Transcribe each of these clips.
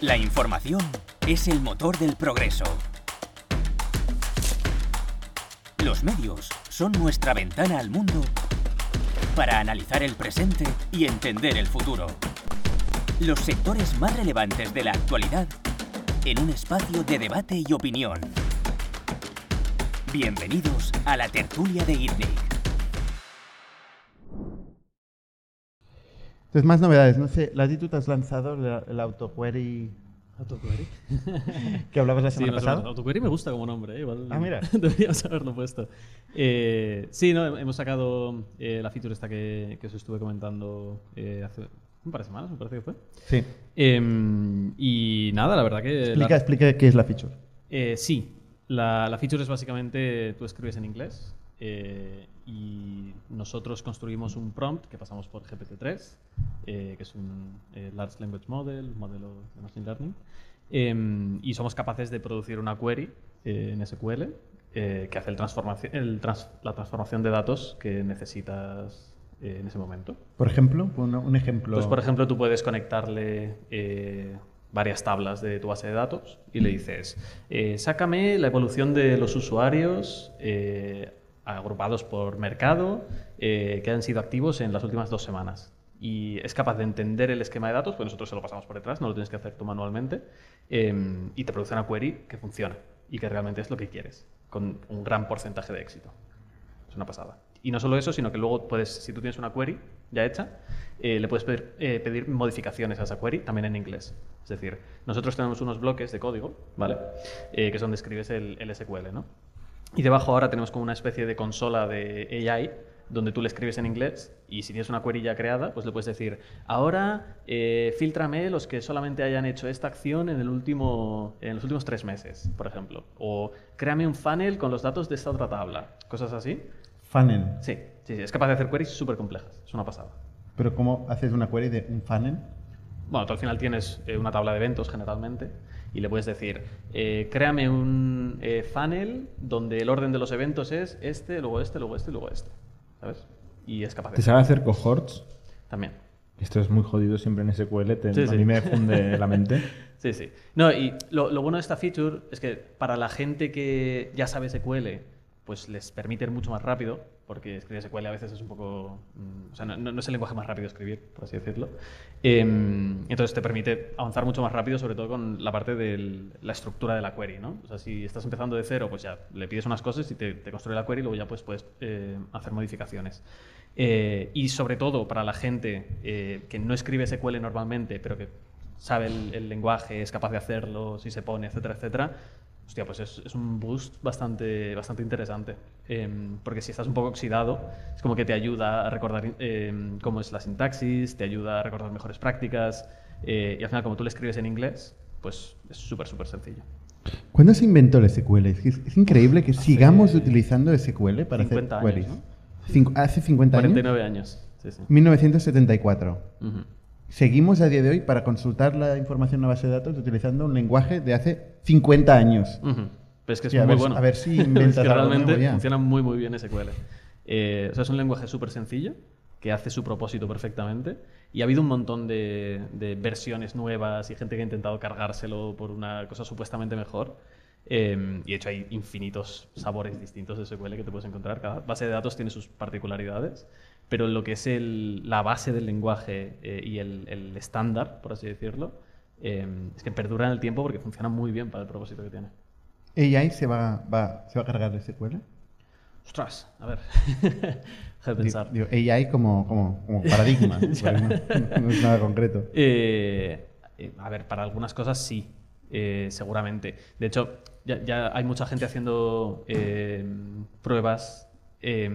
La información es el motor del progreso. Los medios son nuestra ventana al mundo para analizar el presente y entender el futuro. Los sectores más relevantes de la actualidad en un espacio de debate y opinión. Bienvenidos a la tertulia de ITNIC. Entonces, más novedades. No sé, Latitude has lanzado el, el autoquery ¿Autoquery? que hablabas la semana pasada. Autoquery me gusta como nombre, ¿eh? Igual Ah, mira. deberíamos haberlo puesto. Eh, sí, no, hemos sacado eh, la feature esta que, que os estuve comentando eh, hace un par de semanas, me parece que fue. Sí. Em, y nada, la verdad que... Explica, la- explica qué es la feature. Sí, la, la feature es básicamente tú escribes en inglés eh, y nosotros construimos un prompt que pasamos por GPT-3, eh, que es un eh, Large Language Model, un modelo de Machine Learning, em, y somos capaces de producir una query en SQL que hace el transformación, el trans- la transformación de datos que necesitas en ese momento. Por ejemplo, un, un ejemplo. Pues, por ejemplo, tú puedes conectarle eh, varias tablas de tu base de datos y le dices, eh, sácame la evolución de los usuarios eh, agrupados por mercado eh, que han sido activos en las últimas dos semanas. Y es capaz de entender el esquema de datos, pues nosotros se lo pasamos por detrás, no lo tienes que hacer tú manualmente, eh, y te produce una query que funciona y que realmente es lo que quieres, con un gran porcentaje de éxito. Es una pasada. Y no solo eso, sino que luego puedes, si tú tienes una query ya hecha, eh, le puedes pedir, eh, pedir modificaciones a esa query también en inglés. Es decir, nosotros tenemos unos bloques de código, ¿vale? Eh, que es donde escribes el, el SQL, ¿no? Y debajo ahora tenemos como una especie de consola de AI donde tú le escribes en inglés y si tienes una query ya creada, pues le puedes decir, ahora eh, filtrame los que solamente hayan hecho esta acción en, el último, en los últimos tres meses, por ejemplo. O créame un funnel con los datos de esta otra tabla. Cosas así. Funnel. Sí, sí, sí, es capaz de hacer queries súper complejas. Es una pasada. Pero ¿cómo haces una query de un funnel? Bueno, tú al final tienes eh, una tabla de eventos generalmente y le puedes decir, eh, créame un eh, funnel donde el orden de los eventos es este, luego este, luego este y luego este. ¿Sabes? Y es capaz de ¿Te sabe hacer cohorts? también. Esto es muy jodido siempre en SQL, te- Sí, a sí. mí me funde la mente. Sí, sí. No, y lo, lo bueno de esta feature es que para la gente que ya sabe SQL, pues les permite ir mucho más rápido, porque escribir SQL a veces es un poco... mm, o sea, no, no- es el lenguaje más rápido escribir, por así decirlo. Em, entonces te permite avanzar mucho más rápido, sobre todo con la parte de la estructura de la query, ¿no? O sea, si estás empezando de cero, pues ya le pides unas cosas y te, te construye la query y luego ya pues, puedes eh, hacer modificaciones. Eh, y sobre todo para la gente eh, que no escribe SQL normalmente, pero que sabe el, el lenguaje, es capaz de hacerlo, si se pone, etcétera, etcétera, hostia, pues es, es un boost bastante, bastante interesante. Em, porque si estás un poco oxidado, es como que te ayuda a recordar em, cómo es la sintaxis, te ayuda a recordar mejores prácticas, eh, y al final, como tú le escribes en inglés, pues es súper, súper sencillo. ¿Cuándo se inventó el SQL? Es, es- increíble que sigamos utilizando SQL para 50 hacer años, queries. ¿no? Cincu- hace 50 años. 49 años. Sí, sí. 1974. Ujú. Seguimos a día de hoy para consultar la información en una base de datos utilizando un lenguaje de hace 50 años. Ujú. Pero es que es Sí, a muy ver- bueno. a ver si Es inventas que algo realmente ya. funciona muy, muy bien SQL. Eh, o sea, es un lenguaje súper sencillo que hace su propósito perfectamente. Y ha habido un montón de, de versiones nuevas y gente que ha intentado cargárselo por una cosa supuestamente mejor. Eh, y de hecho hay infinitos sabores distintos de SQL que te puedes encontrar. Cada base de datos tiene sus particularidades. Pero lo que es el- la base del lenguaje eh, y el, estándar, por así decirlo, eh, es que perdura en el tiempo porque funciona muy bien para el propósito que tiene. AI se va, va- se va a cargar de SQL. Ostras, a ver. Deja de pensar. Digo, AI como, como, como paradigma. No, no es nada concreto. Eh, eh, a ver, para algunas cosas sí, eh, seguramente. De hecho, ya, hay mucha gente haciendo eh, pruebas. eh,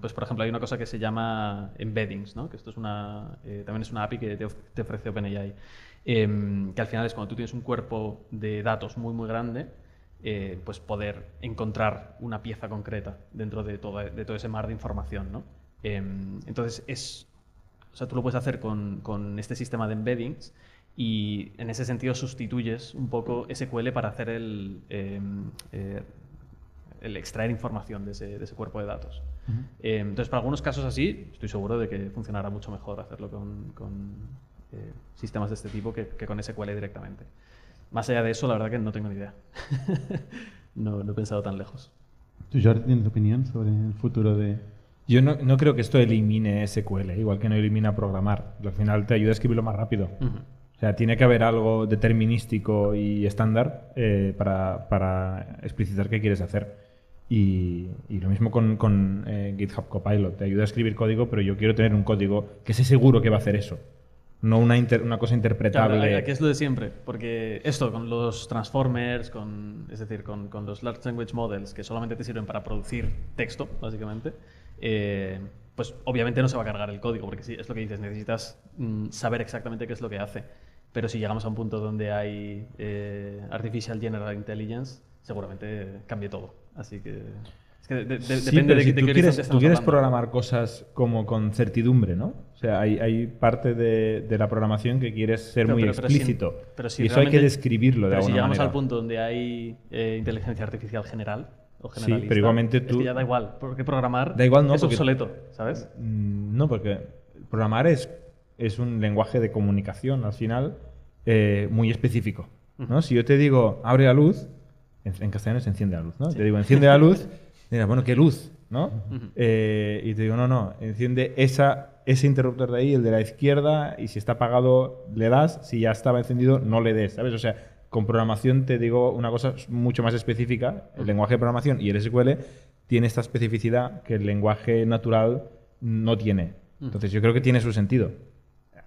pues, por ejemplo, hay una cosa que se llama embeddings, ¿no? que esto es una, eh, también es una API que te, of- te ofrece OpenAI. eh, que al final es cuando tú tienes un cuerpo de datos muy, muy grande, pues poder encontrar una pieza concreta dentro de todo, de todo ese mar de información. ¿no? Em, entonces, es, o sea, tú lo puedes hacer con, con este sistema de embeddings y en ese sentido sustituyes un poco SQL para hacer el, em, eh, el extraer información de ese, de ese cuerpo de datos. Eh, entonces, para algunos casos así, estoy seguro de que funcionará mucho mejor hacerlo con, con, eh, sistemas de este tipo que, que con SQL directamente. Más allá de eso, la verdad que no tengo ni idea. no, no he pensado tan lejos. ¿Tú, Jordi, tienes opinión sobre el futuro de...? Yo no, no creo que esto elimine SQL, igual que no elimina programar. Al final te ayuda a escribirlo más rápido. Ujú. O sea, tiene que haber algo determinístico y estándar eh, para, para explicitar qué quieres hacer. Y, y lo mismo con, con, eh, GitHub Copilot. Te ayuda a escribir código, pero yo quiero tener un código que sé seguro que va a hacer eso. No una, inter- una cosa Claro, interpretable. aquí es lo de siempre, porque esto con los transformers, con, es decir, con, con los large language models que solamente te sirven para producir texto, básicamente, eh, pues obviamente no se va a cargar el código, porque sí, es lo que dices, necesitas mm, saber exactamente qué es lo que hace. Pero si llegamos a un punto donde hay eh, Artificial General Intelligence, seguramente cambie todo. Así que, es que de- de- Sí, depende de, si de tú qué quieres, tú quieres hablando. programar cosas como con certidumbre, ¿no? O sea, hay, hay parte de, la programación que quieres ser Pero- muy pero- pero si- explícito. pero si y eso hay que describirlo de Pero si alguna llegamos manera. al punto donde hay eh, inteligencia artificial general o Sí, pero es que ya da igual, porque programar Da igual, no, es porque- obsoleto, ¿sabes? Mm, No, porque programar es, es un lenguaje de comunicación al final eh, muy específico. ¿no? Si yo te digo abre la luz, en, en castellano se enciende la luz, ¿no? Te digo enciende la luz, dirás, bueno, ¿qué luz? ¿no? Eh, y te digo, no, no, enciende esa, ese interruptor de ahí, el de la izquierda, y si está apagado le das, si ya estaba encendido no le des, ¿sabes? O sea, con programación te digo una cosa mucho más específica, el lenguaje de programación y el SQL tiene esta especificidad que el lenguaje natural no tiene. Entonces yo creo que tiene su sentido.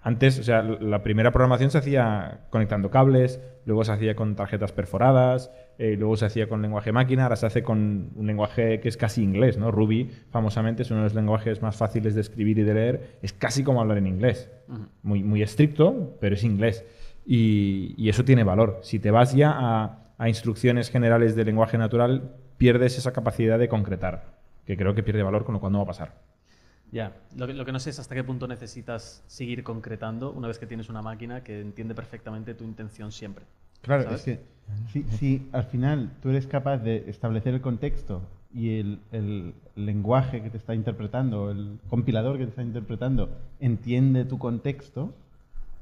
Antes, o sea, la primera programación se hacía conectando cables, luego se hacía con tarjetas perforadas, eh, luego se hacía con lenguaje máquina, ahora se hace con un lenguaje que es casi inglés, ¿no? Ruby, famosamente, es uno de los lenguajes más fáciles de escribir y de leer. Es casi como hablar en inglés. Muy, muy estricto, pero es inglés. Y, y eso tiene valor. Si te vas ya a, a instrucciones generales de lenguaje natural, pierdes esa capacidad de concretar, que creo que pierde valor con lo cual no va a pasar. Ya, lo que, lo que no sé es hasta qué punto necesitas seguir concretando una vez que tienes una máquina que entiende perfectamente tu intención siempre. Claro, ¿sabes? es que si, si al final tú eres capaz de establecer el contexto y el, el lenguaje que te está interpretando, el compilador que te está interpretando, entiende tu contexto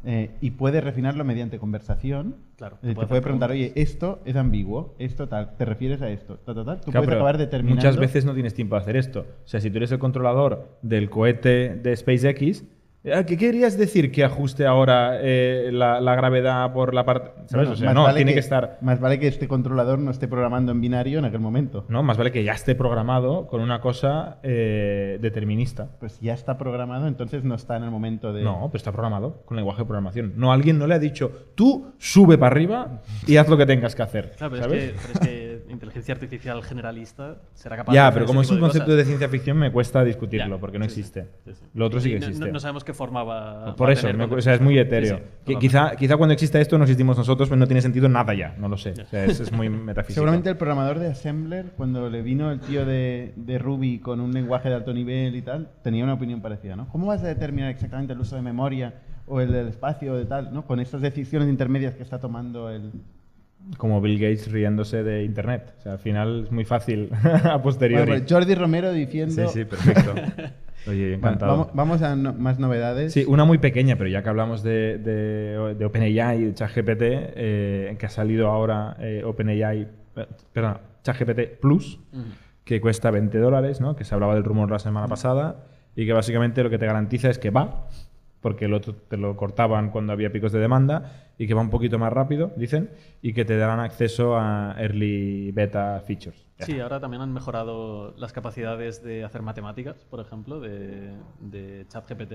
eh, y puede refinarlo mediante conversación, Claro, eh, te te puede preguntar, oye, esto es ambiguo, esto tal, te refieres a esto, tal, tal, tal. Tú Claro, puedes acabar determinando... Muchas veces no tienes tiempo de hacer esto. O sea, si tú eres el controlador del cohete de SpaceX, ¿a ¿qué querías decir que ajuste ahora eh, la, la gravedad por la parte... ¿Sabes? Bueno, o sea, más no, vale tiene que, estar... Más vale que este controlador no esté programando en binario en aquel momento. No, más vale que ya esté programado con una cosa eh, determinista. Pues ya está programado, entonces no está en el momento de... No, pero está programado con lenguaje de programación. No, alguien no le ha dicho, tú sube para arriba y haz lo que tengas que hacer. Claro, pero ¿sabes? es, que, pero es que inteligencia artificial generalista será capaz Ya, de hacer pero como es un concepto de ciencia ficción me cuesta discutirlo Ya, porque no sí, existe. sí, sí. Lo otro sí que existe. No, no sabemos qué forma va, Por eso, tener me- cuando o sea, es muy etéreo. Que quizá, quizá cuando exista esto no existimos nosotros, pero no tiene sentido nada ya, no lo sé. O sea, es, es muy metafísico. Seguramente el programador de Assembler, cuando le vino el tío de, de Ruby con un lenguaje de alto nivel y tal, tenía una opinión parecida, ¿no? ¿Cómo vas a determinar exactamente el uso de memoria o el del espacio o de tal, ¿no? Con estas decisiones intermedias que está tomando el... Como Bill Gates riéndose de Internet. O sea, al final es muy fácil a posteriori. Bueno, pues Jordi Romero diciendo... sí, sí, perfecto. Oye, Bueno, encantado. vamos, vamos a no- más novedades. Sí, una muy pequeña, pero ya que hablamos de, de, de OpenAI y de ChatGPT, eh, que ha salido ahora eh, OpenAI, perdón, ChatGPT Plus, que cuesta 20 dólares, ¿no? que se hablaba del rumor la semana pasada, y que básicamente lo que te garantiza es que va, porque el otro te lo cortaban cuando había picos de demanda, y que va un poquito más rápido, dicen, y que te darán acceso a early beta features. Sí, ahora también han mejorado las capacidades de hacer matemáticas, por ejemplo, de, de ChatGPT.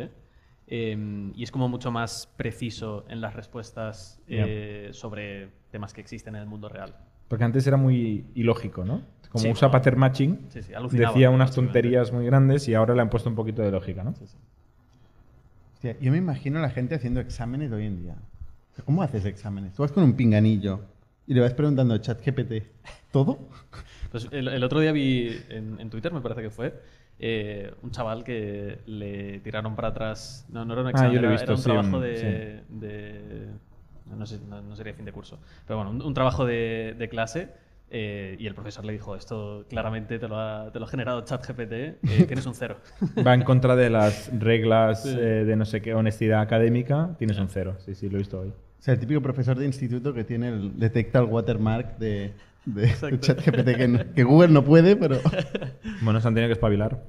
Eh, y es como mucho más preciso en las respuestas eh, sobre temas que existen en el mundo real. Porque antes era muy ilógico, ¿no? Como Sí, usa como- pattern matching, Sí, decía unas tonterías muy grandes y ahora le han puesto un poquito de lógica, ¿no? Hostia, yo me imagino a la gente haciendo exámenes hoy en día. ¿Cómo haces exámenes? Tú vas con un pinganillo y le vas preguntando a ChatGPT todo. Pues el, el otro día vi en, en Twitter, me parece que fue, eh, un chaval que le tiraron para atrás. No, no era un Ah, examen, yo lo he era, visto, era un sí, trabajo un- de. de- no, sé, no- no sería fin de curso. Pero bueno, un, un trabajo de, de clase Eh, y el profesor le dijo, esto claramente te lo ha, te lo ha generado ChatGPT, eh, tienes un cero. Va en contra de las reglas Sí. eh, de no sé qué honestidad académica, tienes un cero. Sí, sí, lo he visto hoy. O sea, el típico profesor de instituto que tiene el, detecta el watermark de, de. ChatGPT que, no- que Google no puede, pero... Bueno, se han tenido que espabilar.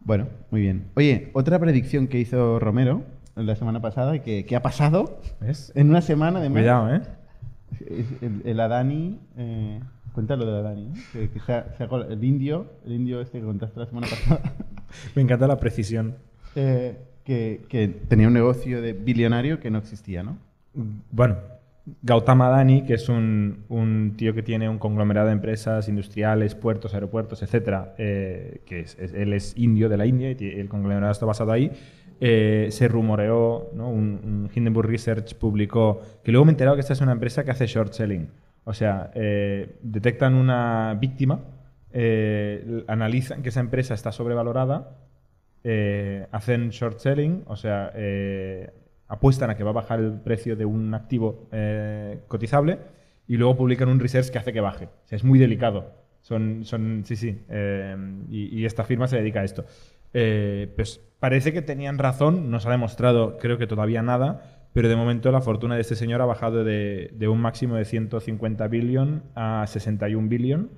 Bueno, muy bien. Oye, otra predicción que hizo Romero la semana pasada, que, que ha pasado ¿Ves? en una semana de Cuidado, ¿eh? El, el Adani, eh, cuéntalo del Adani, que, que se el indio, el indio este que contaste la semana pasada, Me encanta la precisión. eh, que, que tenía un negocio de billonario que no existía, ¿no? Bueno, Gautama Adani, que es un, un tío que tiene un conglomerado de empresas industriales, puertos, aeropuertos, etcétera, eh, que es- es- él es indio de la India y el conglomerado está basado ahí. Eh, se rumoreó, ¿no? un, Hindenburg Research publicó, que luego me he enterado que esta es una empresa que hace short selling. O sea, eh, detectan una víctima, eh, analizan que esa empresa está sobrevalorada, eh, hacen short selling, o sea, eh, apuestan a que va a bajar el precio de un activo cotizable y luego publican un research que hace que baje. O sea, es muy delicado. Son, son sí, sí. y esta firma se dedica a esto. Eh, pues parece que tenían razón, no se ha demostrado, creo que todavía nada, pero de momento la fortuna de este señor ha bajado de, un máximo de 150 billón a 61 billón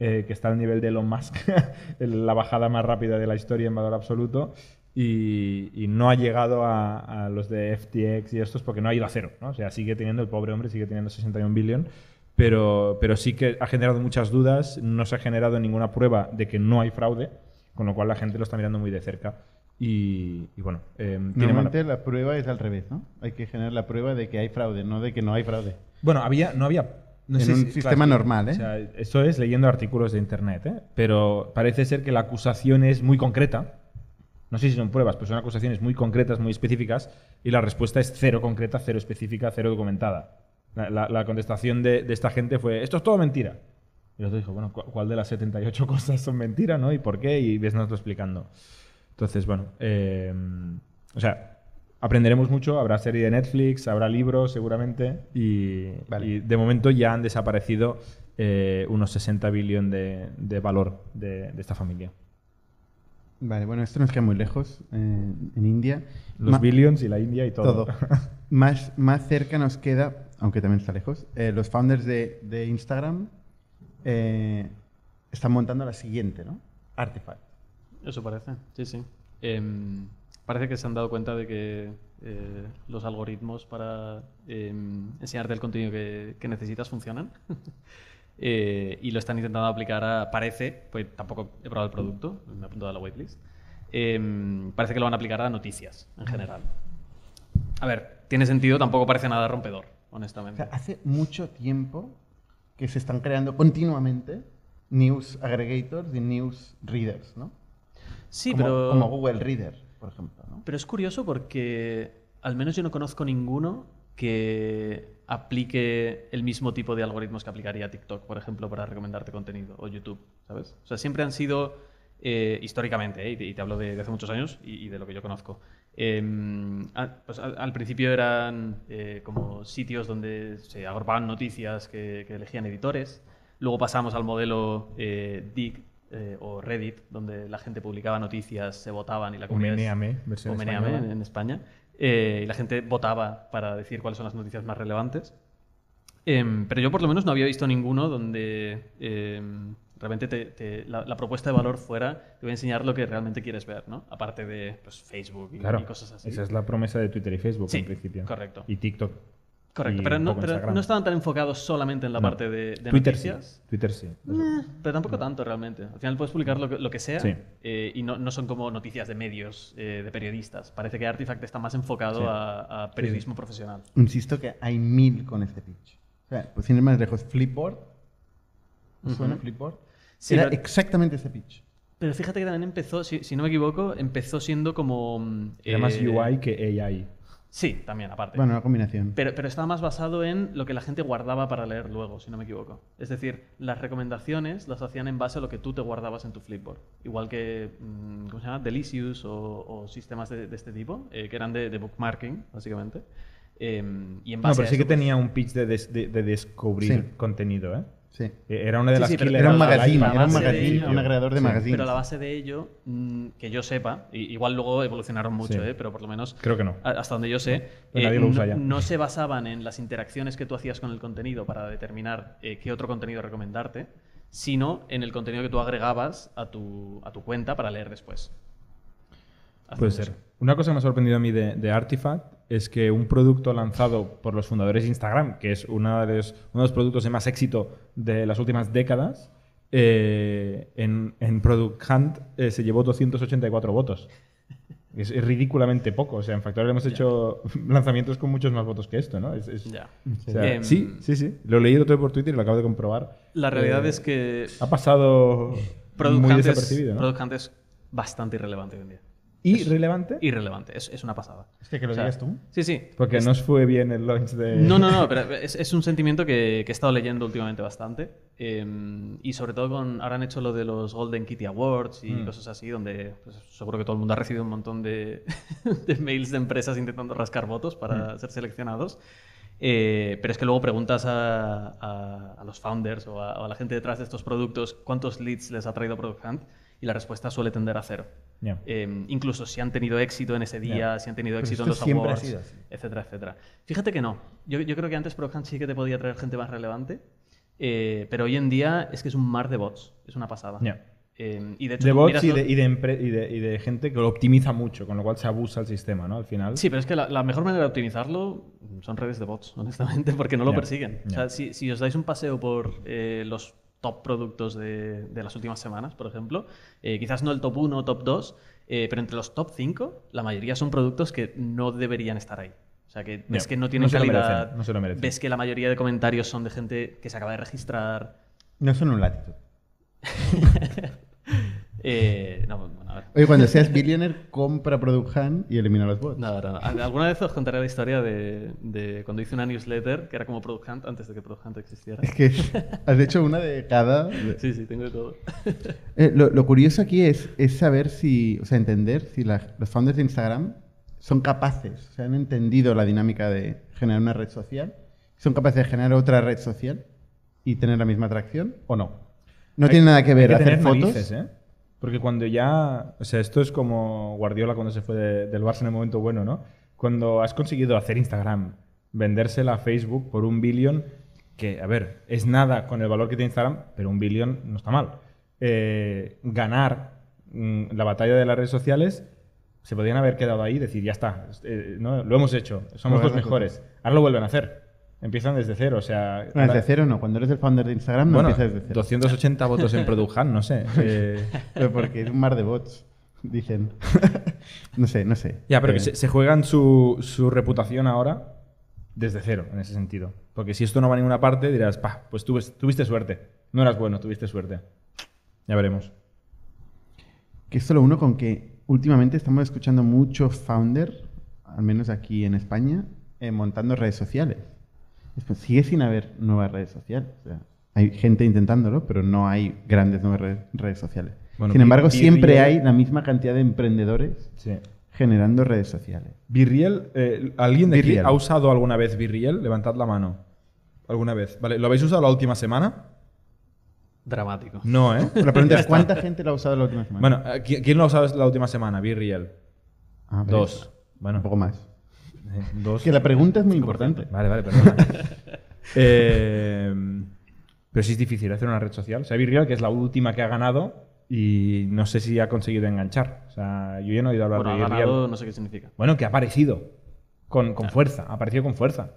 eh, que está al nivel de Elon Musk, la bajada más rápida de la historia en valor absoluto, y, no ha llegado a, los de FTX y estos porque no ha ido a cero. ¿no? O sea, sigue teniendo, el pobre hombre sigue teniendo 61 billón, pero, pero sí que ha generado muchas dudas, no se ha generado ninguna prueba de que no hay fraude, con lo cual la gente lo está mirando muy de cerca. Y, y bueno, eh, tiene mala- Normalmente la prueba es al revés, ¿no? Hay que generar la prueba de que hay fraude, no de que no hay fraude. Bueno, había, no había. no En sé un si- sistema claro, normal, ¿eh? O sea, esto es leyendo artículos de internet, ¿eh? Pero parece ser que la acusación es muy concreta. No sé si son pruebas, pero son acusaciones muy concretas, muy específicas, y la respuesta es cero concreta, cero específica, cero documentada. La, la- la contestación de, de esta gente fue: Esto es todo mentira. Y el otro dijo: Bueno, ¿cu- ¿cuál de las 78 cosas son mentira, no? ¿Y por qué? Y ves nosotros explicando. Entonces, bueno, eh, o sea, aprenderemos mucho, habrá serie de Netflix, habrá libros seguramente, y, Vale. y de momento ya han desaparecido eh, unos 60 billones de, de valor de, de esta familia. Vale, bueno, esto nos queda muy lejos, eh, en India. Los Ma- billions y la India y todo. Todo. más, más cerca nos queda, aunque también está lejos, eh, los founders de, de Instagram eh, están montando la siguiente, ¿no? Artifact. Eso parece, sí, sí. Em, parece que se han dado cuenta de que eh, los algoritmos para em, enseñarte el contenido que, que necesitas funcionan. Eh, y lo están intentando aplicar a, parece, pues tampoco he probado el producto, me he apuntado a la waitlist, em, parece que lo van a aplicar a noticias en general. A ver, tiene sentido, tampoco parece nada rompedor, O honestamente. sea, hace mucho tiempo que se están creando continuamente news aggregators y news readers, ¿no? sí, como, pero... como Google Reader, por ejemplo, ¿no? Pero es curioso porque al menos yo no conozco ninguno que aplique el mismo tipo de algoritmos que aplicaría TikTok, por ejemplo, para recomendarte contenido, o YouTube, ¿sabes? O sea, siempre han sido, eh, históricamente, ¿eh? y, te, y te hablo de, de hace muchos años y, y de lo que yo conozco, a- pues al, al principio eran eh, como sitios donde se agrupaban noticias que, que elegían editores, luego pasamos al modelo eh, Dig, eh, o Reddit, donde la gente publicaba noticias, se votaban y la comunidad... Meneame, versión en, en España. eh, y la gente votaba para decir cuáles son las noticias más relevantes. Em, pero yo por lo menos no había visto ninguno donde em, realmente te- te- la, la propuesta de valor fuera te voy a enseñar lo que realmente quieres ver, ¿no? Aparte de pues, Facebook y, Claro, y cosas así. esa es la promesa de Twitter y Facebook Sí, en principio. correcto. Y TikTok. Correcto, y pero, no, pero no estaban tan enfocados solamente en la No. parte de, de Twitter noticias. sí. Twitter sí. Eh, pero tampoco tanto realmente. Al final puedes publicar lo que, lo que sea Sí. eh, y no, no son como noticias de medios, eh, de periodistas. Parece que Artifact está más enfocado Sí. a, a periodismo profesional. Insisto que hay mil con este pitch. O sea, pues sin ir más lejos, Flipboard. ¿Os Ujú. suena Flipboard? Sí, Era pero- exactamente ese pitch. Pero fíjate que también empezó, si, si no me equivoco, empezó siendo como... mm, Era más eh, UI que AI. Sí, también, aparte. Bueno, una combinación. Pero, pero estaba más basado en lo que la gente guardaba para leer luego, si no me equivoco. Es decir, las recomendaciones las hacían en base a lo que tú te guardabas en tu Flipboard. Igual que, mm, ¿cómo se llama? Delicious o, o sistemas de, de este tipo, eh, que eran de, de bookmarking, básicamente. Em, y en No, pero a sí que pues, tenía un pitch de, des- de- de descubrir Sí. contenido, ¿eh? Sí. Eh, Era una de Sí, las sí, Era un magazine, era un magazine, ello. un agregador de Sí. magazines. Pero la base de ello, mm, que yo sepa, y- igual luego evolucionaron mucho, Sí. ¿eh? pero por lo menos Creo que no. hasta donde yo sé, Pero eh, nadie lo no, usa ya. no se basaban en las interacciones que tú hacías con el contenido para determinar eh, qué otro contenido recomendarte, sino en el contenido que tú agregabas a tu, a tu cuenta para leer después. Puede ser. Una cosa que me ha sorprendido a mí de, de Artifact es que un producto lanzado por los fundadores de Instagram, que es una de los- uno de los productos de más éxito de las últimas décadas, eh, en, en Product Hunt eh, se llevó 284 votos. Es, es ridículamente poco. O sea, en Factorial hemos hecho lanzamientos con muchos más votos que esto, ¿no? Es- es- Ya. o sea, Em, sí, sí, sí. Lo he leído todo por Twitter y lo acabo de comprobar. La realidad Eh, es que Ha pasado Product muy Hunt, es, desapercibido, ¿no? Product Hunt es bastante irrelevante hoy en día. ¿Irrelevante? Irrelevante, es, es una pasada. Es que, que lo O sea, digas tú. Sí, sí. Porque no os fue bien el launch de... No, no, no, pero es, es un sentimiento que, que he estado leyendo últimamente bastante. eh, y sobre todo con. Ahora han hecho lo de los Golden Kitty Awards y Mm. cosas así, donde pues, seguro que todo el mundo ha recibido un montón de, de mails de empresas intentando rascar votos para ser seleccionados. Eh, pero es que luego preguntas a, a- a los founders o a, o a la gente detrás de estos productos cuántos leads les ha traído Product Hunt y la respuesta suele tender a cero. Eh, incluso si han tenido éxito en ese día, si han tenido Pero éxito en los awards, sido etcétera, etcétera. Fíjate que no. Yo, yo creo que antes Hunt sí que te podía traer gente más relevante, eh, pero hoy en día es que es un mar de bots. Es una pasada. Eh, y de hecho, de tú bots y de, y, de empre- y de- y de gente que lo optimiza mucho, con lo cual se abusa el sistema, ¿no? Al final. Sí, pero es que la, la mejor manera de optimizarlo son redes de bots, honestamente, porque no lo persiguen. O sea, si, si os dais un paseo por eh, los top productos de, de las últimas semanas, por ejemplo, eh, quizás no el top 1 o top 2, eh, pero entre los top 5, la mayoría son productos que no deberían estar ahí. O sea, que ves que no tienen no se lo calidad, merecen, no se lo merecen. ves que la mayoría de comentarios son de gente que se acaba de registrar. No son un latitud. Eh, no. Oye, cuando seas billionaire, compra Product Hunt y elimina los bots. No, no, no. Alguna vez os contaré la historia de, de cuando hice una newsletter que era como Product Hunt antes de que Product Hunt existiera. Es que has hecho una de cada. Sí, sí, tengo de todo. Eh, lo, lo curioso aquí es, es saber si, o sea, entender si la- los founders de Instagram son capaces, o sea, han entendido la dinámica de generar una red social, son capaces de generar otra red social y tener la misma atracción o no. No Hay- tiene nada que ver hacer fotos. narices, ¿eh? Porque cuando ya. O sea, esto es como Guardiola cuando se fue de- del Barça en el momento bueno, ¿no? Cuando has conseguido hacer Instagram, vendérsela a Facebook por un billón, que, a ver, es nada con el valor que tiene Instagram, pero un billón no está mal. Eh, ganar mm, la batalla de las redes sociales, se podrían haber quedado ahí y decir, ya está, eh, ¿no? lo hemos hecho, somos los mejores. Ahora lo vuelven a hacer. Empiezan desde cero, o sea... No, desde cero no, cuando eres el founder de Instagram no bueno, empiezas desde cero. 280 votos en Product Hunt, no sé. eh, Pero porque es un mar de bots, dicen. no sé, no sé. Ya, pero que Eh, se, se juegan su, su reputación ahora desde cero, en ese sentido. Porque si esto no va a ninguna parte, dirás, pa, pues tuve- tuviste suerte. No eras bueno, tuviste suerte. Ya veremos. Que esto lo uno con que últimamente estamos escuchando mucho founder, al menos aquí en España, eh, montando redes sociales. Después, sigue sin haber nuevas redes sociales. o sea, hay gente intentándolo, pero no hay grandes nuevas re- redes sociales. Bueno, sin embargo, Birriel- siempre hay la misma cantidad de emprendedores Sí. generando redes sociales. Virriel, eh, ¿alguien de aquí Virriel. ha usado alguna vez Virriel? Levantad la mano. ¿Alguna vez? Vale, ¿lo habéis usado la última semana? Dramático. No, ¿eh? La pregunta es, ¿cuánta gente lo ha usado la última semana? bueno, eh, ¿qui- ¿quién lo ha usado la última semana? Virriel. Ah, Dos. Bueno, Un poco más. Dos. Que la pregunta es muy importante. Vale, vale, perdona. Eh, pero sí es difícil hacer una red social. O sea, Virreal, que es la última que ha ganado y no sé si ha conseguido enganchar. O sea, yo ya no he oído hablar Bueno, ha de Virreal. ganado, no sé qué significa. Bueno, que ha aparecido con, con fuerza, ha aparecido con fuerza.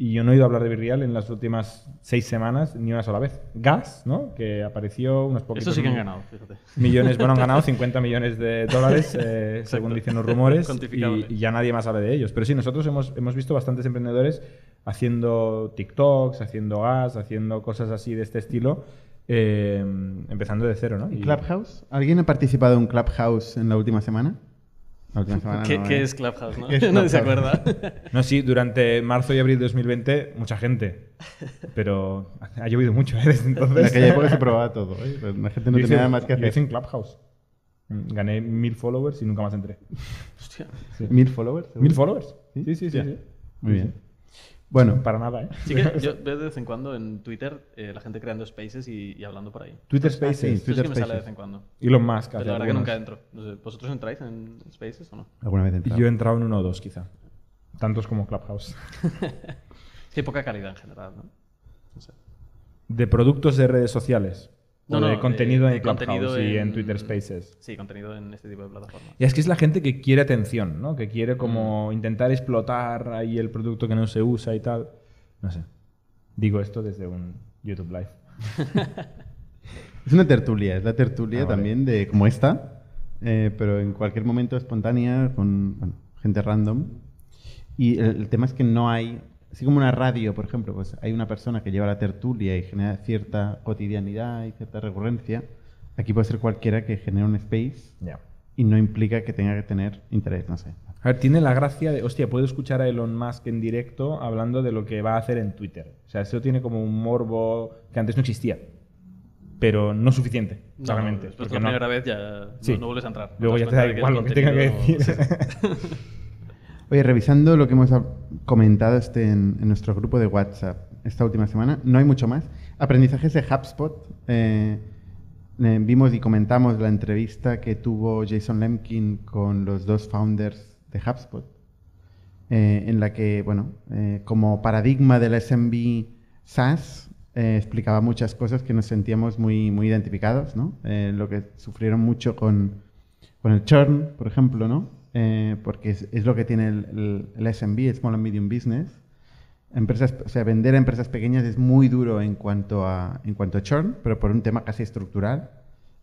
Y yo no he oído hablar de Virreal en las últimas seis semanas ni una sola vez. Gas, ¿no? Que apareció unos poquitos Eso sí que han ganado, fíjate. millones, bueno, han ganado 50 millones de dólares, eh, según dicen los rumores, y, y ya nadie más habla de ellos. Pero sí, nosotros hemos, hemos visto bastantes emprendedores haciendo TikToks, haciendo gas, haciendo cosas así de este estilo, eh, empezando de cero, ¿no? ¿Y Y- Clubhouse? ¿Alguien ha participado en Clubhouse en la última semana? La última semana ¿Qué, no, qué ¿eh? es Clubhouse, no? ¿Qué es Nadie se acuerda. No, sí, durante marzo y abril de 2020, mucha gente, pero ha llovido mucho ¿eh? desde En entonces. aquella época se probaba todo. ¿eh? La gente no Yo tenía hice- nada más que yo hice hacer. en Clubhouse. Gané mil followers y nunca más entré. Hostia. ¿Mil followers? ¿Mil followers? ¿Sí? Sí, sí, sí. Muy bien. Bueno, Para nada, ¿eh? Sí que yo veo de vez en cuando en Twitter eh, la gente creando spaces y, y hablando por ahí. Twitter sí, Spaces. Eso es Twitter que me sale de Spaces. vez en cuando. Elon Musk. Pero la verdad que nunca entro. No sé, ¿Vosotros entráis en spaces o no? alguna vez he entrado. Yo he entrado en uno o dos, quizá. Tantos como Clubhouse. Es que hay poca calidad en general, ¿no? No sé. ¿De productos de redes sociales? No, o no, de contenido de- en Clubhouse contenido y en Twitter Spaces. Sí, contenido en este tipo de plataformas. Y es que es la gente que quiere atención, ¿no? Que quiere como intentar explotar ahí el producto que no se usa y tal. No sé. Digo esto desde un YouTube Live. Es una tertulia, es la tertulia Ah, vale. también de como esta, eh, pero en cualquier momento espontánea con bueno, gente random. Y el, el tema es que no hay, así como una radio, por ejemplo, pues hay una persona que lleva la tertulia y genera cierta cotidianidad y cierta recurrencia. Aquí puede ser cualquiera que genere un space y no implica que tenga que tener interés, no sé. A ver, tiene la gracia de, hostia, puedo escuchar a Elon Musk en directo hablando de lo que va a hacer en Twitter. O sea, eso tiene como un morbo que antes no existía. Pero no suficiente, No, claramente. Después de la no- primera vez ya Sí. no, vuelves a entrar. Luego ya te da igual lo que tenga que decir. Oye, revisando lo que hemos comentado este en, nuestro grupo de WhatsApp esta última semana, no hay mucho más. Aprendizajes de HubSpot. eh, eh, vimos y comentamos la entrevista que tuvo Jason Lemkin con los dos founders de HubSpot, eh, en la que, bueno, como paradigma del SMB SaaS, explicaba muchas cosas que nos sentíamos muy, muy identificados, ¿no? Lo que sufrieron mucho con, con el churn, por ejemplo, ¿no? Eh, porque es, es lo que tiene el, el, el SMB, el Small and Medium Business. Empresas, o sea, vender a empresas pequeñas es muy duro en cuanto a, en cuanto a churn, pero por un tema casi estructural,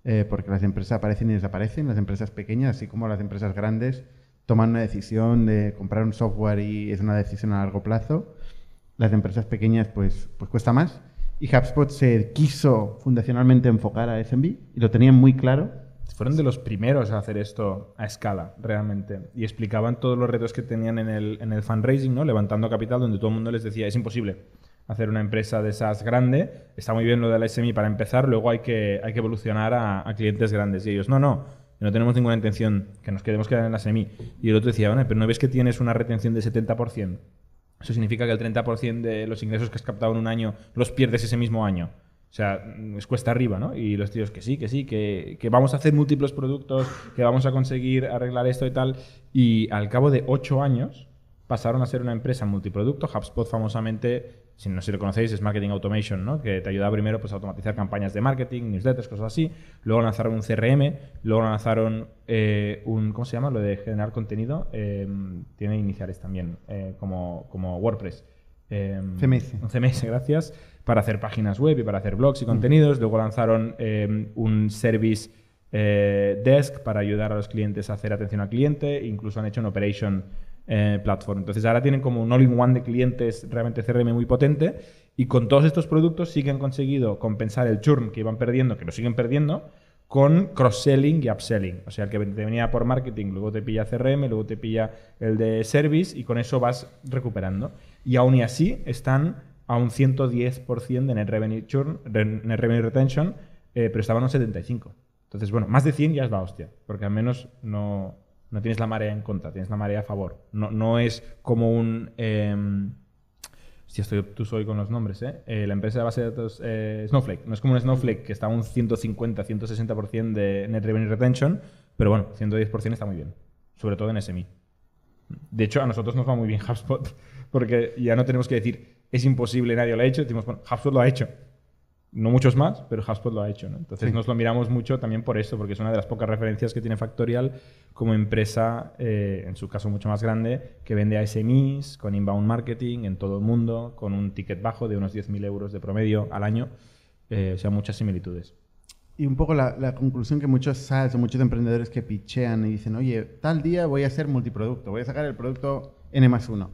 eh, porque las empresas aparecen y desaparecen. Las empresas pequeñas, así como las empresas grandes, toman una decisión de comprar un software y es una decisión a largo plazo. Las empresas pequeñas, pues, pues cuesta más. Y HubSpot se quiso fundacionalmente enfocar a SMB y lo tenían muy claro. Fueron de los primeros a hacer esto a escala, realmente. Y explicaban todos los retos que tenían en el, en el fundraising, ¿no? Levantando capital, donde todo el mundo les decía, es imposible hacer una empresa de SaaS grande. Está muy bien lo de la SMI para empezar, luego hay que, hay que evolucionar a, clientes grandes. Y ellos, no, no, no tenemos ninguna intención que nos queremos quedar en la SMI. Y el otro decía, bueno, pero ¿no ves que tienes una retención de 70%? Eso significa que el 30% de los ingresos que has captado en un año los pierdes ese mismo año. O sea, es cuesta arriba, ¿no? Y los tíos que sí, que sí, que, que vamos a hacer múltiples productos, que vamos a conseguir arreglar esto y tal. Y al cabo de ocho años pasaron a ser una empresa multiproducto. HubSpot famosamente, si no sé si lo conocéis, es Marketing Automation, ¿no? Que te ayuda primero pues, a automatizar campañas de marketing, newsletters, cosas así. Luego lanzaron un CRM, luego lanzaron eh, un, ¿cómo se llama? Lo de generar contenido. Eh, tiene iniciales también, eh, como, como WordPress. Eh, CMS. Un CMS, gracias. Para hacer páginas web y para hacer blogs y contenidos. Luego lanzaron eh, un service eh, desk para ayudar a los clientes a hacer atención al cliente. Incluso han hecho un operation eh, platform. Entonces ahora tienen como un all-in-one de clientes realmente CRM muy potente. Y con todos estos productos sí que han conseguido compensar el churn que iban perdiendo, que lo siguen perdiendo, con cross-selling y upselling. O sea, el que te venía por marketing, luego te pilla CRM, luego te pilla el de service y con eso vas recuperando. Y aún y así están a un 110% de net revenue, churn, net revenue retention, eh, pero estaban a un 75%. Entonces, bueno, más de 100 ya es la hostia, porque al menos no, no tienes la marea en contra, tienes la marea a favor. No, no es como un... em, si estoy tú soy con los nombres, ¿eh? Eh, la empresa de base de datos eh, Snowflake. No es como un Snowflake que está a un 150, 160% de net revenue retention, pero bueno, 110% está muy bien, sobre todo en SMI. De hecho, a nosotros nos va muy bien HubSpot, porque ya no tenemos que decir, es imposible, nadie lo ha hecho. Decimos, bueno, HubSpot lo ha hecho. No muchos más, pero HubSpot lo ha hecho. ¿no? Entonces Sí. nos lo miramos mucho también por eso, porque es una de las pocas referencias que tiene Factorial como empresa, eh, en su caso mucho más grande, que vende a SMEs, con inbound marketing en todo el mundo, con un ticket bajo de unos 10.000 euros de promedio al año. Eh, o sea, muchas similitudes. Y un poco la, conclusión que muchos SaaS o muchos emprendedores que pichean y dicen, oye, tal día voy a ser multiproducto, voy a sacar el producto N más 1.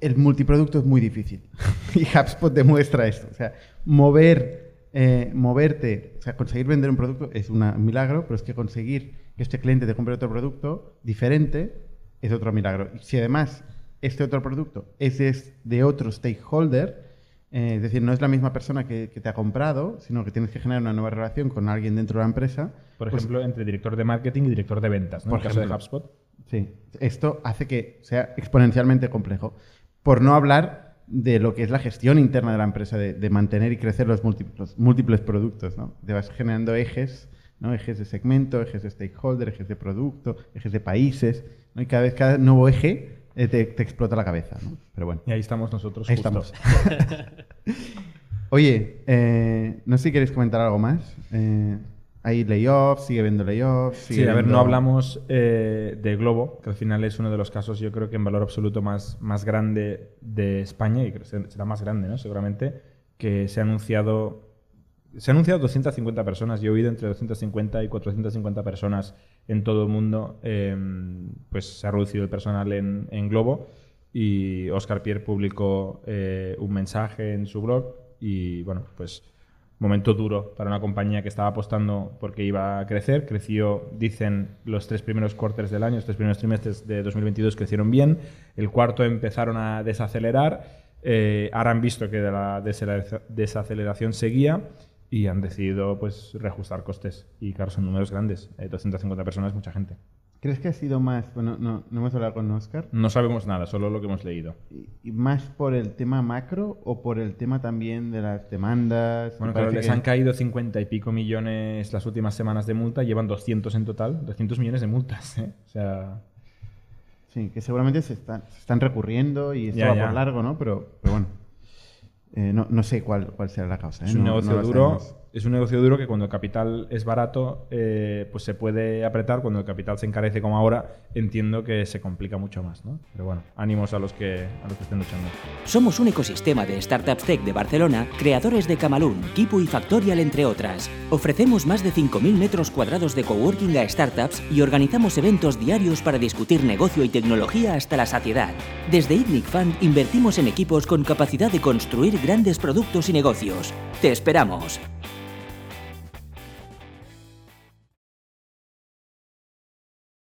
El multiproducto es muy difícil. y HubSpot demuestra esto. O sea, mover, eh, moverte, o sea, conseguir vender un producto es un milagro, pero es que conseguir que este cliente te compre otro producto diferente es otro milagro. Si además este otro producto es de otro stakeholder, eh, es decir, no es la misma persona que, que te ha comprado, sino que tienes que generar una nueva relación con alguien dentro de la empresa. Por pues, ejemplo, entre director de marketing y director de ventas, ¿no? Por en el caso de. HubSpot. Sí, esto hace que sea exponencialmente complejo. Por no hablar de lo que es la gestión interna de la empresa, de, de mantener y crecer los múltiples, múltiples productos. ¿no? Te vas generando ejes, ¿no? ejes de segmento, ejes de stakeholder, ejes de producto, ejes de países. ¿no? Y cada vez, cada nuevo eje eh, te, te explota la cabeza. ¿no? Pero bueno. Y ahí estamos nosotros. Ahí justo. estamos. Oye, eh, no sé si queréis comentar algo más. Eh, hay layoffs, sigue habiendo layoffs. Sí, a ver, no hablamos de Globo, que al final es uno de los casos, yo creo que en valor absoluto más, más grande de España, y creo que será más grande, ¿no? Seguramente, que se ha anunciado. Se han anunciado 250 personas. Yo he oído entre 250 y 450 personas en todo el mundo. eh, pues se ha reducido el personal en, en Globo. Y Oscar Pierre publicó eh, un mensaje en su blog. Y bueno, pues momento duro para una compañía que estaba apostando porque iba a crecer. Creció, dicen, los tres primeros quarters del año, los tres primeros trimestres de 2022 crecieron bien. El cuarto empezaron a desacelerar. Eh, ahora han visto que la desacelera- desaceleración seguía y han decidido pues reajustar costes. Y claro, son números grandes. Eh, 250 personas es mucha gente. ¿Crees que ha sido más, bueno, no, no hemos hablado con Oscar, No sabemos nada, solo lo que hemos leído. y, y más por el tema macro o por el tema también de las demandas? Bueno, claro, les que- han caído 50 y pico millones las últimas semanas de multa, llevan 200 en total, 200 millones de multas, ¿eh? O sea, Sí, que seguramente se están, se están recurriendo y esto Ya, va ya. por largo, ¿no? Pero, pero bueno, eh, no, no sé cuál, cuál será la causa. ¿eh? es un No- negocio no duro. Es un negocio duro que cuando el capital es barato, eh, pues se puede apretar. Cuando el capital se encarece como ahora, entiendo que se complica mucho más, ¿no? Pero bueno, ánimos a los que, a los que estén luchando. Somos un ecosistema de startups tech de Barcelona, creadores de Camalún, Kipu y Factorial, entre otras. Ofrecemos más de 5.000 metros cuadrados de coworking a startups y organizamos eventos diarios para discutir negocio y tecnología hasta la saciedad. Desde ITNIC Fund invertimos en equipos con capacidad de construir grandes productos y negocios. ¡Te esperamos!